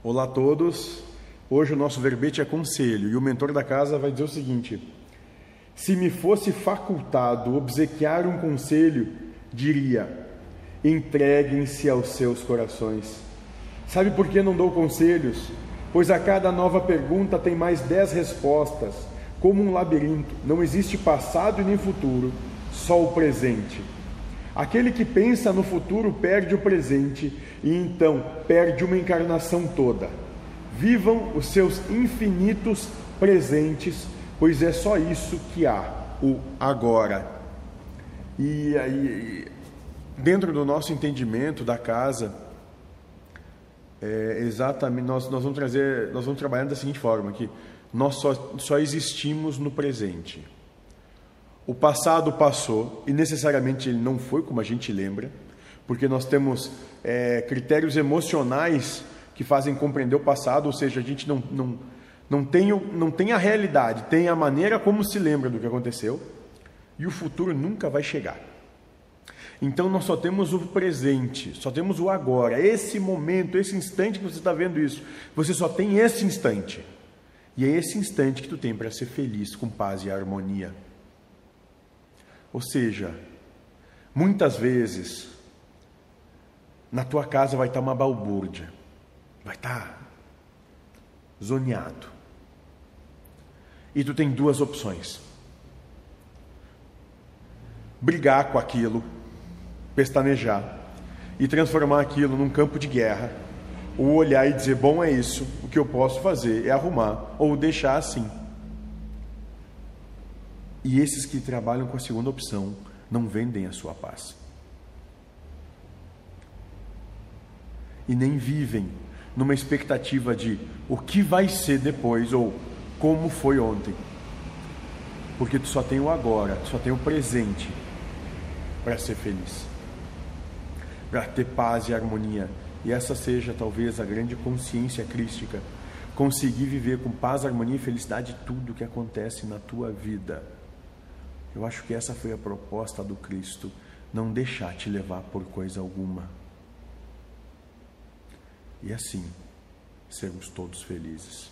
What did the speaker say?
Olá a todos. Hoje o nosso verbete é conselho e o mentor da casa vai dizer o seguinte: Se me fosse facultado obsequiar um conselho, diria: entreguem-se aos seus corações. Sabe por que não dou conselhos? Pois a cada nova pergunta tem mais dez respostas. Como um labirinto, não existe passado e nem futuro, só o presente. Aquele que pensa no futuro perde o presente e então perde uma encarnação toda. Vivam os seus infinitos presentes, pois é só isso que há, o agora. E aí, dentro do nosso entendimento da casa, é exatamente nós, nós vamos trazer, nós vamos trabalhar da seguinte forma que nós só, só existimos no presente. O passado passou e necessariamente ele não foi como a gente lembra, porque nós temos é, critérios emocionais que fazem compreender o passado, ou seja, a gente não, não, não, tem, não tem a realidade, tem a maneira como se lembra do que aconteceu, e o futuro nunca vai chegar. Então nós só temos o presente, só temos o agora, esse momento, esse instante que você está vendo isso. Você só tem esse instante. E é esse instante que tu tem para ser feliz, com paz e harmonia. Ou seja, muitas vezes na tua casa vai estar uma balbúrdia, vai estar zoneado. E tu tem duas opções: brigar com aquilo, pestanejar e transformar aquilo num campo de guerra, ou olhar e dizer: bom, é isso, o que eu posso fazer é arrumar, ou deixar assim. E esses que trabalham com a segunda opção não vendem a sua paz. E nem vivem numa expectativa de o que vai ser depois ou como foi ontem. Porque tu só tem o agora, tu só tem o presente para ser feliz. Para ter paz e harmonia. E essa seja talvez a grande consciência crística. Conseguir viver com paz, harmonia e felicidade tudo que acontece na tua vida. Eu acho que essa foi a proposta do Cristo, não deixar te levar por coisa alguma. E assim, sermos todos felizes.